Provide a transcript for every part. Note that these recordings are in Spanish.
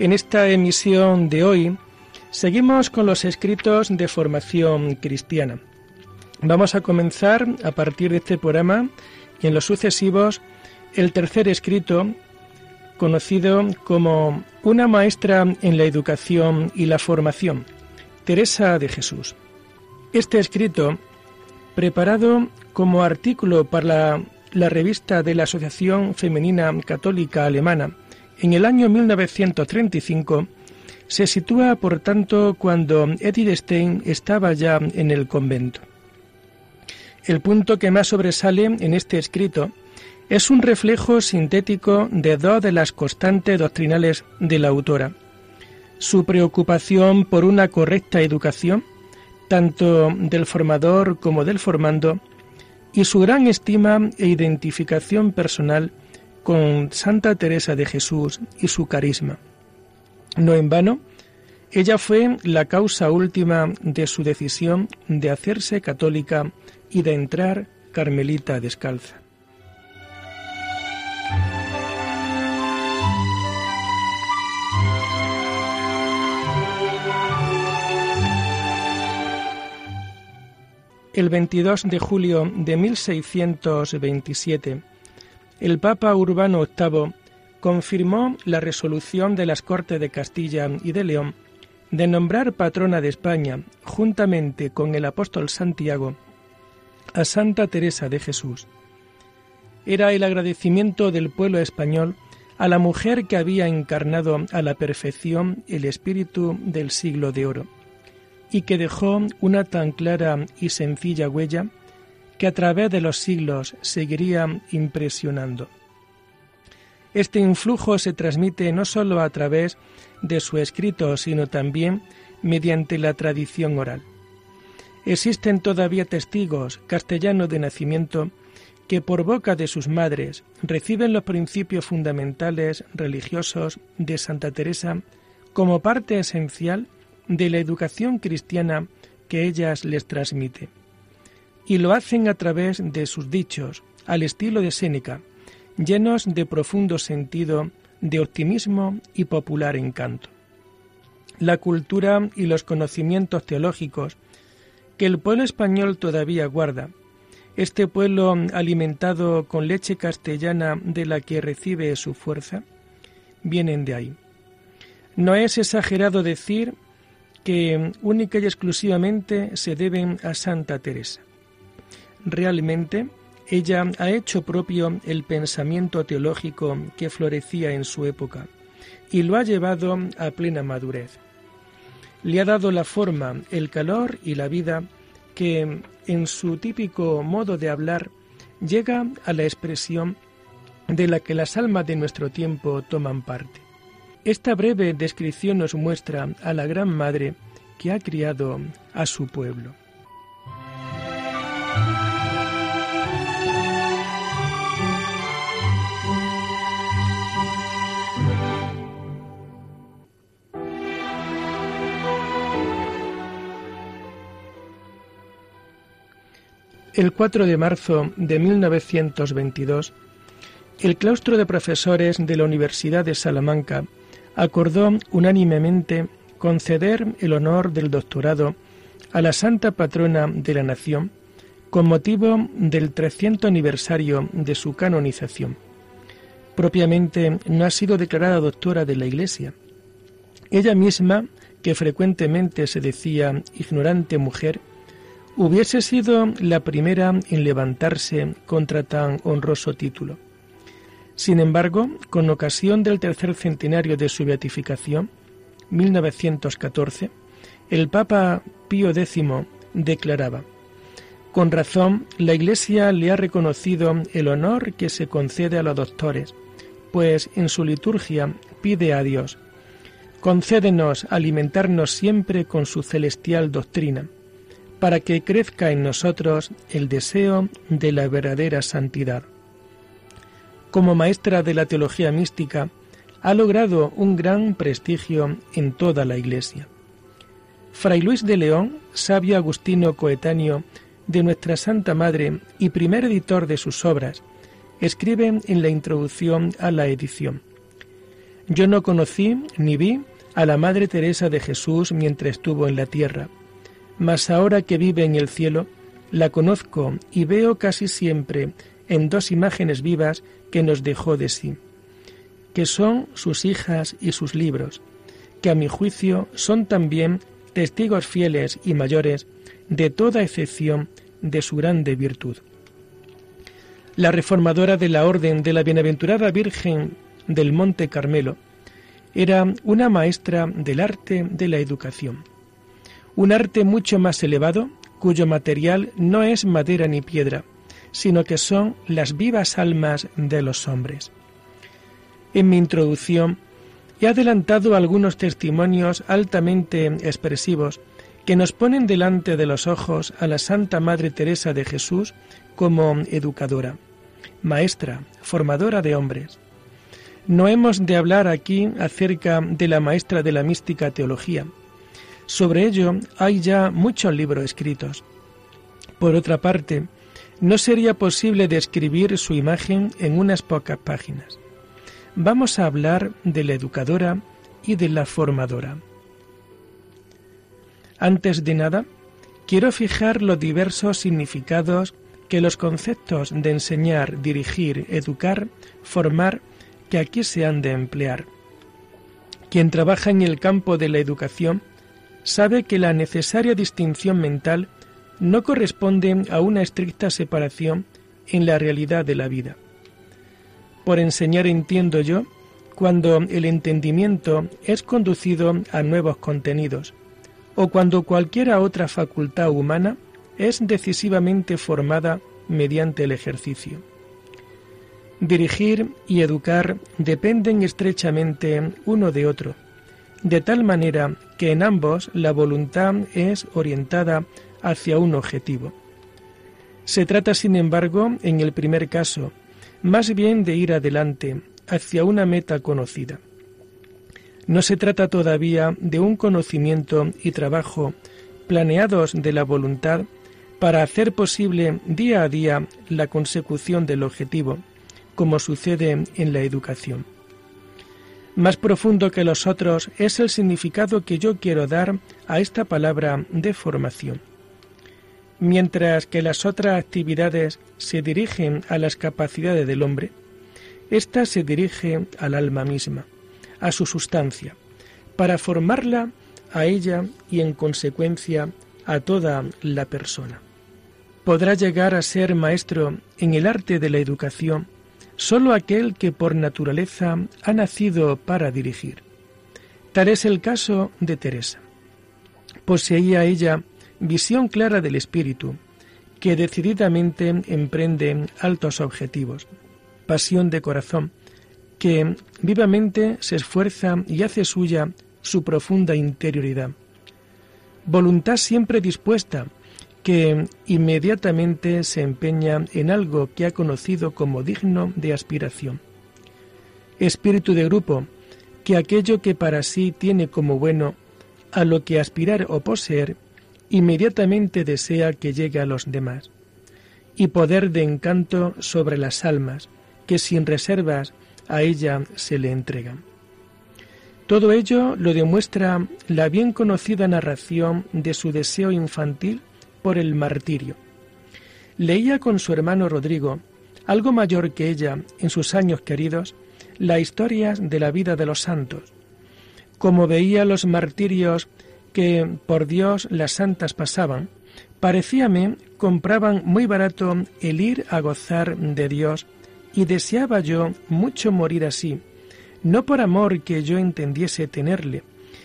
En esta emisión de hoy seguimos con los escritos de formación cristiana. Vamos a comenzar a partir de este programa y en los sucesivos el tercer escrito conocido como Una maestra en la educación y la formación, Teresa de Jesús. Este escrito, preparado como artículo para la, revista de la Asociación Femenina Católica Alemana, en el año 1935 se sitúa, por tanto, cuando Edith Stein estaba ya en el convento. El punto que más sobresale en este escrito es un reflejo sintético de dos de las constantes doctrinales de la autora. Su preocupación por una correcta educación, tanto del formador como del formando, y su gran estima e identificación personal con Santa Teresa de Jesús y su carisma. No en vano, ella fue la causa última de su decisión de hacerse católica y de entrar carmelita descalza. El 22 de julio de 1627, el Papa Urbano VIII confirmó la resolución de las Cortes de Castilla y de León de nombrar patrona de España, juntamente con el apóstol Santiago, a Santa Teresa de Jesús. Era el agradecimiento del pueblo español a la mujer que había encarnado a la perfección el espíritu del siglo de oro, y que dejó una tan clara y sencilla huella que a través de los siglos seguiría impresionando. Este influjo se transmite no sólo a través de su escrito, sino también mediante la tradición oral. Existen todavía testigos castellanos de nacimiento que por boca de sus madres reciben los principios fundamentales religiosos de Santa Teresa como parte esencial de la educación cristiana que ellas les transmite y lo hacen a través de sus dichos, al estilo de Séneca, llenos de profundo sentido, de optimismo y popular encanto. La cultura y los conocimientos teológicos que el pueblo español todavía guarda, este pueblo alimentado con leche castellana de la que recibe su fuerza, vienen de ahí. No es exagerado decir que única y exclusivamente se deben a Santa Teresa. Realmente, ella ha hecho propio el pensamiento teológico que florecía en su época y lo ha llevado a plena madurez. Le ha dado la forma, el calor y la vida que, en su típico modo de hablar, llega a la expresión de la que las almas de nuestro tiempo toman parte. Esta breve descripción nos muestra a la Gran Madre que ha criado a su pueblo. El 4 de marzo de 1922, el claustro de profesores de la Universidad de Salamanca acordó unánimemente conceder el honor del doctorado a la santa patrona de la nación con motivo del 300 aniversario de su canonización. Propiamente no ha sido declarada doctora de la Iglesia. Ella misma, que frecuentemente se decía ignorante mujer, hubiese sido la primera en levantarse contra tan honroso título. Sin embargo, con ocasión del tercer centenario de su beatificación, 1914, el Papa Pío X declaraba, Con razón, la Iglesia le ha reconocido el honor que se concede a los doctores, pues en su liturgia pide a Dios, concédenos alimentarnos siempre con su celestial doctrina, para que crezca en nosotros el deseo de la verdadera santidad. Como maestra de la teología mística, ha logrado un gran prestigio en toda la Iglesia. Fray Luis de León, sabio agustino coetáneo de nuestra Santa Madre y primer editor de sus obras, escribe en la introducción a la edición. Yo no conocí ni vi a la Madre Teresa de Jesús mientras estuvo en la tierra, mas ahora que vive en el cielo, la conozco y veo casi siempre en dos imágenes vivas que nos dejó de sí, que son sus hijas y sus libros, que a mi juicio son también testigos fieles y mayores de toda excepción de su grande virtud. La reformadora de la Orden de la Bienaventurada Virgen del Monte Carmelo era una maestra del arte de la educación, un arte mucho más elevado cuyo material no es madera ni piedra, sino que son las vivas almas de los hombres. En mi introducción he adelantado algunos testimonios altamente expresivos que nos ponen delante de los ojos a la Santa Madre Teresa de Jesús como educadora, maestra, formadora de hombres. No hemos de hablar aquí acerca de la maestra de la mística teología. Sobre ello hay ya muchos libros escritos. Por otra parte, no sería posible describir su imagen en unas pocas páginas. Vamos a hablar de la educadora y de la formadora. Antes de nada, quiero fijar los diversos significados que los conceptos de enseñar, dirigir, educar, formar, que aquí se han de emplear. Quien trabaja en el campo de la educación sabe que la necesaria distinción mental no corresponde a una estricta separación en la realidad de la vida. Por enseñar entiendo yo cuando el entendimiento es conducido a nuevos contenidos, o cuando cualquiera otra facultad humana es decisivamente formada mediante el ejercicio. Dirigir y educar dependen estrechamente uno de otro, de tal manera que en ambos la voluntad es orientada hacia un objetivo. Se trata, sin embargo, en el primer caso, más bien de ir adelante, hacia una meta conocida. No se trata todavía de un conocimiento y trabajo planeados de la voluntad para hacer posible día a día la consecución del objetivo, como sucede en la educación. Más profundo que los otros es el significado que yo quiero dar a esta palabra de formación. Mientras que las otras actividades se dirigen a las capacidades del hombre, ésta se dirige al alma misma a su sustancia, para formarla a ella y en consecuencia a toda la persona. Podrá llegar a ser maestro en el arte de la educación sólo aquel que por naturaleza ha nacido para dirigir. Tal es el caso de Teresa. Poseía ella visión clara del espíritu, que decididamente emprende altos objetivos, pasión de corazón, que vivamente se esfuerza y hace suya su profunda interioridad. Voluntad siempre dispuesta, que inmediatamente se empeña en algo que ha conocido como digno de aspiración. Espíritu de grupo, que aquello que para sí tiene como bueno, a lo que aspirar o poseer, inmediatamente desea que llegue a los demás. Y poder de encanto sobre las almas, que sin reservas a ella se le entrega. Todo ello lo demuestra la bien conocida narración de su deseo infantil por el martirio. Leía con su hermano Rodrigo, algo mayor que ella en sus años queridos, la historia de la vida de los santos. Como veía los martirios que por Dios las santas pasaban, parecíame compraban muy barato el ir a gozar de Dios y deseaba yo mucho morir así, no por amor que yo entendiese tenerle,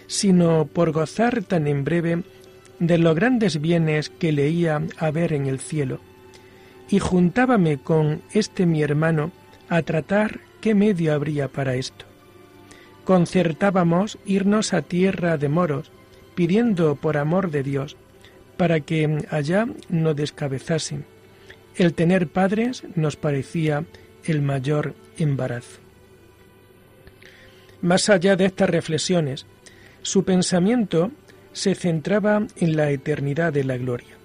sino por gozar tan en breve de los grandes bienes que leía haber en el cielo. Y juntábame con este mi hermano a tratar qué medio habría para esto. concertábamos irnos a tierra de moros, pidiendo por amor de Dios, para que allá no descabezasen. El tener padres nos parecía el mayor embarazo. Más allá de estas reflexiones, su pensamiento se centraba en la eternidad de la gloria.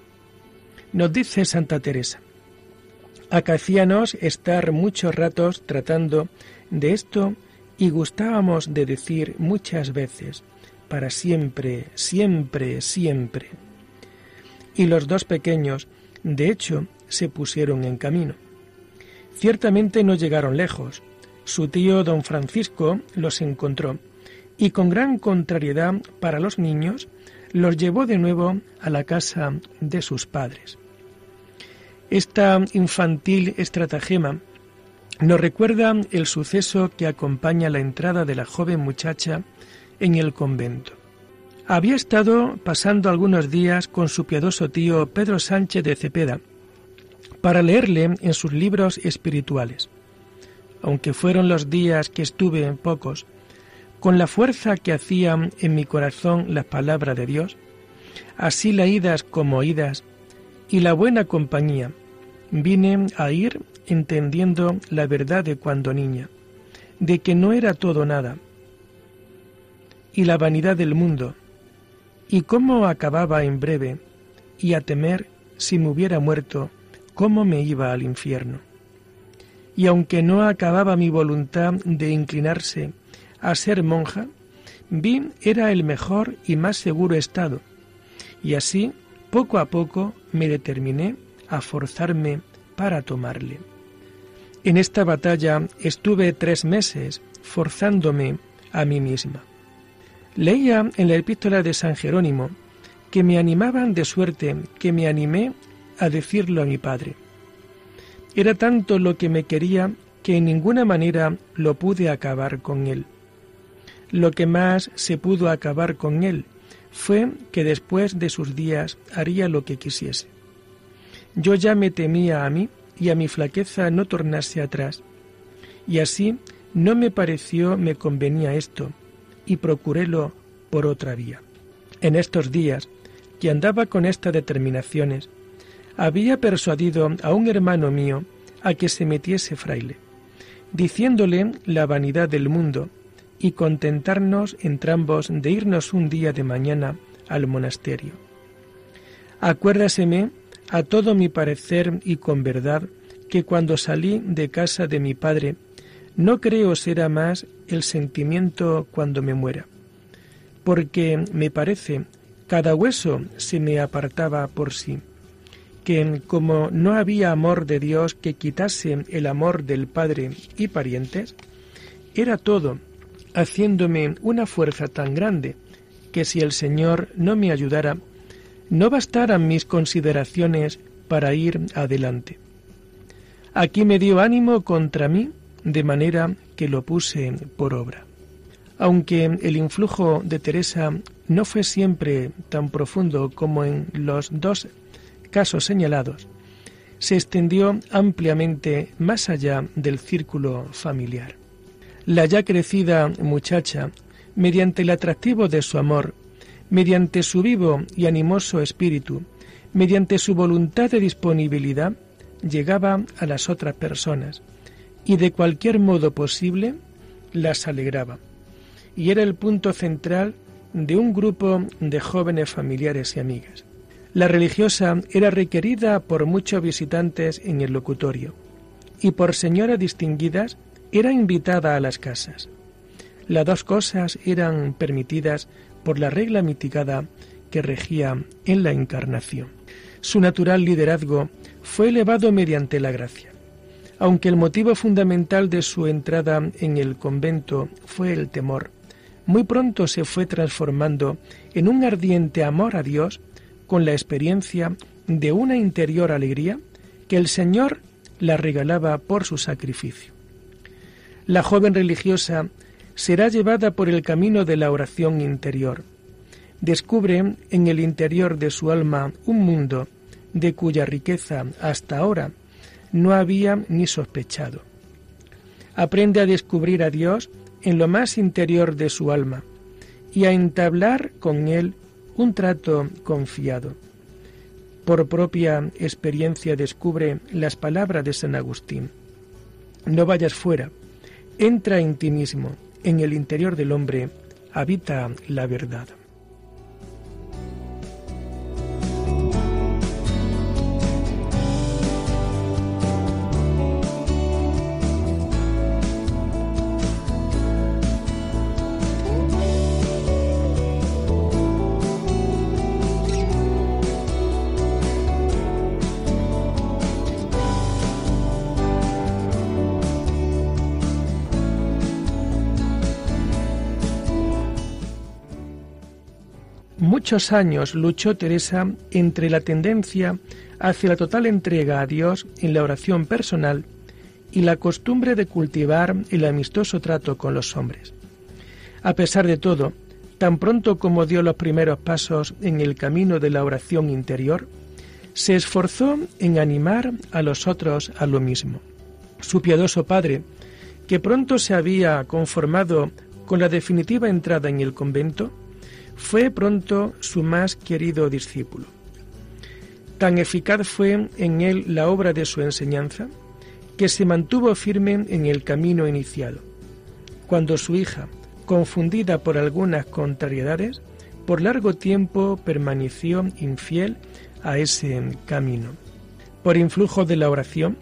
Nos dice Santa Teresa, acaecíanos estar muchos ratos tratando de esto y gustábamos de decir muchas veces, para siempre, siempre, siempre. Y los dos pequeños, de hecho, se pusieron en camino. Ciertamente no llegaron lejos. Su tío don Francisco los encontró y con gran contrariedad para los niños los llevó de nuevo a la casa de sus padres. Esta infantil estratagema nos recuerda el suceso que acompaña la entrada de la joven muchacha en el convento. Había estado pasando algunos días con su piadoso tío Pedro Sánchez de Cepeda para leerle en sus libros espirituales. Aunque fueron los días que estuve en pocos, con la fuerza que hacían en mi corazón las palabras de Dios, así leídas como oídas, y la buena compañía, vine a ir entendiendo la verdad de cuando niña, de que no era todo nada, y la vanidad del mundo, y cómo acababa en breve, y a temer si me hubiera muerto, cómo me iba al infierno. Y aunque no acababa mi voluntad de inclinarse a ser monja, vi era el mejor y más seguro estado, y así, poco a poco, me determiné a forzarme para tomarle. En esta batalla estuve tres meses forzándome a mí misma. Leía en la epístola de San Jerónimo que me animaban de suerte que me animé a decirlo a mi padre. Era tanto lo que me quería que en ninguna manera lo pude acabar con él. Lo que más se pudo acabar con él fue que después de sus días haría lo que quisiese. Yo ya me temía a mí y a mi flaqueza no tornase atrás. Y así no me pareció me convenía esto, y procurélo por otra vía. En estos días, que andaba con estas determinaciones, había persuadido a un hermano mío a que se metiese fraile, diciéndole la vanidad del mundo y contentarnos entrambos de irnos un día de mañana al monasterio. Acuérdaseme a todo mi parecer y con verdad que cuando salí de casa de mi padre, no creo será más el sentimiento cuando me muera, porque me parece cada hueso se me apartaba por sí, que como no había amor de Dios que quitase el amor del Padre y parientes, era todo, haciéndome una fuerza tan grande que si el Señor no me ayudara, no bastaran mis consideraciones para ir adelante. Aquí me dio ánimo contra mí, de manera que lo puse por obra. Aunque el influjo de Teresa no fue siempre tan profundo como en los dos casos señalados, se extendió ampliamente más allá del círculo familiar. La ya crecida muchacha, mediante el atractivo de su amor, mediante su vivo y animoso espíritu, mediante su voluntad de disponibilidad, llegaba a las otras personas y de cualquier modo posible las alegraba. Y era el punto central de un grupo de jóvenes familiares y amigas. La religiosa era requerida por muchos visitantes en el locutorio y por señoras distinguidas era invitada a las casas. Las dos cosas eran permitidas por la regla mitigada que regía en la encarnación. Su natural liderazgo fue elevado mediante la gracia. Aunque el motivo fundamental de su entrada en el convento fue el temor, muy pronto se fue transformando en un ardiente amor a Dios con la experiencia de una interior alegría que el Señor la regalaba por su sacrificio. La joven religiosa será llevada por el camino de la oración interior. Descubre en el interior de su alma un mundo de cuya riqueza hasta ahora no había ni sospechado. Aprende a descubrir a Dios en lo más interior de su alma y a entablar con él un trato confiado. Por propia experiencia descubre las palabras de San Agustín. No vayas fuera, entra en ti mismo, en el interior del hombre habita la verdad. Muchos años luchó Teresa entre la tendencia hacia la total entrega a Dios en la oración personal y la costumbre de cultivar el amistoso trato con los hombres. A pesar de todo, tan pronto como dio los primeros pasos en el camino de la oración interior, se esforzó en animar a los otros a lo mismo. Su piadoso padre, que pronto se había conformado con la definitiva entrada en el convento, fue pronto su más querido discípulo. Tan eficaz fue en él la obra de su enseñanza que se mantuvo firme en el camino iniciado. Cuando su hija, confundida por algunas contrariedades, por largo tiempo permaneció infiel a ese camino. Por influjo de la oración,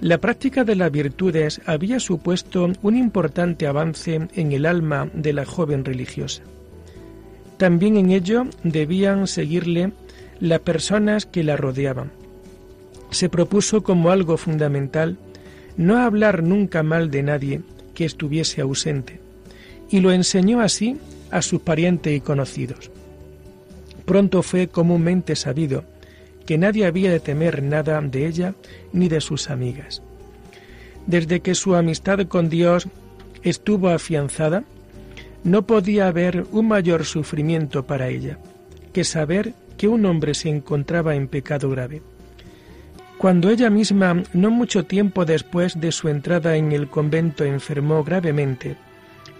la práctica de las virtudes había supuesto un importante avance en el alma de la joven religiosa. También en ello debían seguirle las personas que la rodeaban. Se propuso como algo fundamental no hablar nunca mal de nadie que estuviese ausente, y lo enseñó así a sus parientes y conocidos. Pronto fue comúnmente sabido que nadie había de temer nada de ella ni de sus amigas. Desde que su amistad con Dios estuvo afianzada, no podía haber un mayor sufrimiento para ella que saber que un hombre se encontraba en pecado grave. Cuando ella misma, no mucho tiempo después de su entrada en el convento, enfermó gravemente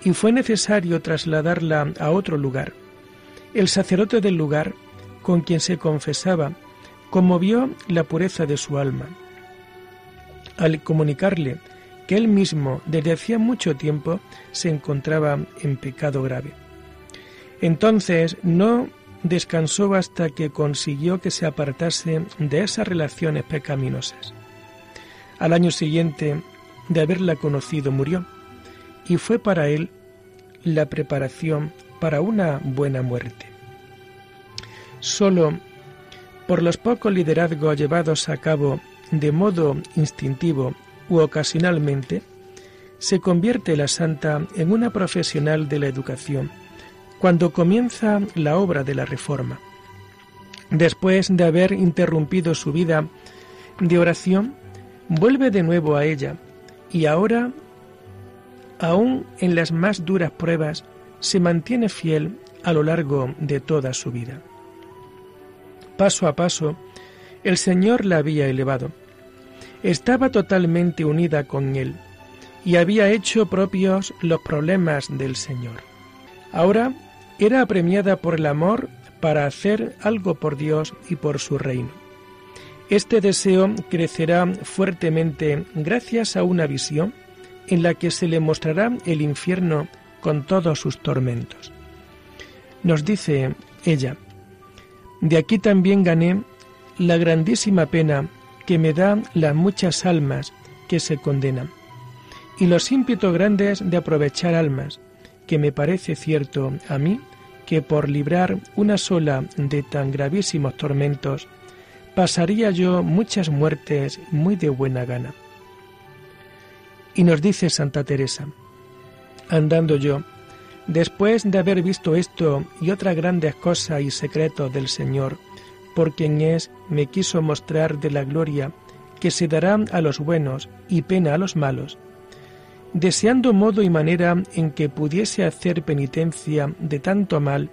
y fue necesario trasladarla a otro lugar, el sacerdote del lugar, con quien se confesaba, conmovió la pureza de su alma. Al comunicarle que él mismo desde hacía mucho tiempo se encontraba en pecado grave. Entonces no descansó hasta que consiguió que se apartase de esas relaciones pecaminosas. Al año siguiente de haberla conocido murió y fue para él la preparación para una buena muerte. Solo por los pocos liderazgos llevados a cabo de modo instintivo u ocasionalmente, se convierte la santa en una profesional de la educación cuando comienza la obra de la reforma. Después de haber interrumpido su vida de oración, vuelve de nuevo a ella y ahora, aún en las más duras pruebas, se mantiene fiel a lo largo de toda su vida. Paso a paso, el Señor la había elevado estaba totalmente unida con Él y había hecho propios los problemas del Señor. Ahora era apremiada por el amor para hacer algo por Dios y por su reino. Este deseo crecerá fuertemente gracias a una visión en la que se le mostrará el infierno con todos sus tormentos. Nos dice ella, de aquí también gané la grandísima pena que me da las muchas almas que se condenan, y los ímpetos grandes de aprovechar almas, que me parece cierto a mí que por librar una sola de tan gravísimos tormentos, pasaría yo muchas muertes muy de buena gana. Y nos dice Santa Teresa, andando yo, después de haber visto esto y otras grandes cosas y secretos del Señor, por quien es, me quiso mostrar de la gloria que se dará a los buenos y pena a los malos, deseando modo y manera en que pudiese hacer penitencia de tanto mal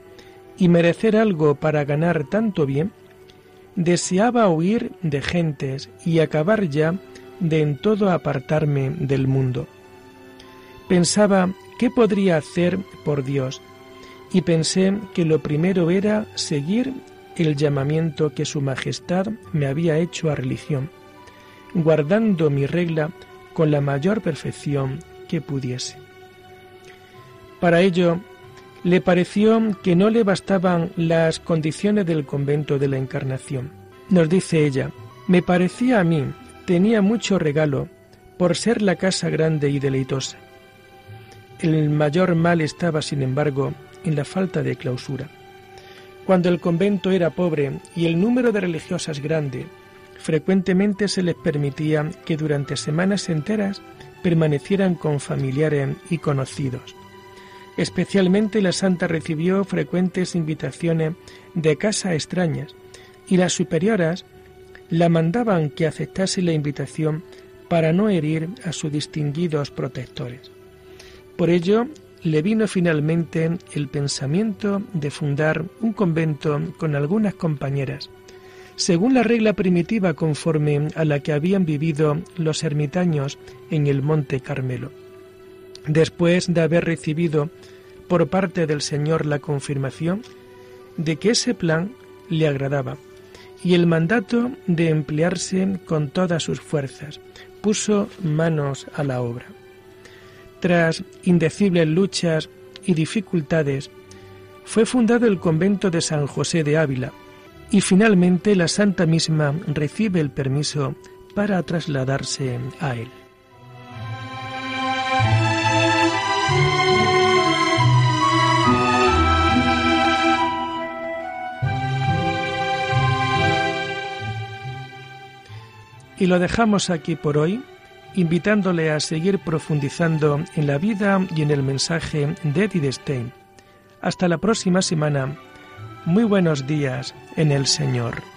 y merecer algo para ganar tanto bien, deseaba huir de gentes y acabar ya de en todo apartarme del mundo. Pensaba ¿qué podría hacer por Dios? Y pensé que lo primero era seguir el llamamiento que Su Majestad me había hecho a religión, guardando mi regla con la mayor perfección que pudiese. Para ello, le pareció que no le bastaban las condiciones del convento de la Encarnación. Nos dice ella, me parecía a mí, tenía mucho regalo, por ser la casa grande y deleitosa. El mayor mal estaba, sin embargo, en la falta de clausura. Cuando el convento era pobre y el número de religiosas grande, frecuentemente se les permitía que durante semanas enteras permanecieran con familiares y conocidos. Especialmente la santa recibió frecuentes invitaciones de casa extrañas y las superioras la mandaban que aceptase la invitación para no herir a sus distinguidos protectores. Por ello, le vino finalmente el pensamiento de fundar un convento con algunas compañeras, según la regla primitiva conforme a la que habían vivido los ermitaños en el Monte Carmelo. Después de haber recibido por parte del Señor la confirmación de que ese plan le agradaba y el mandato de emplearse con todas sus fuerzas, puso manos a la obra. Tras indecibles luchas y dificultades, fue fundado el convento de San José de Ávila, y finalmente la santa misma recibe el permiso para trasladarse a él. Y lo dejamos aquí por hoy, invitándole a seguir profundizando en la vida y en el mensaje de Edith Stein. Hasta la próxima semana muy buenos días en el Señor.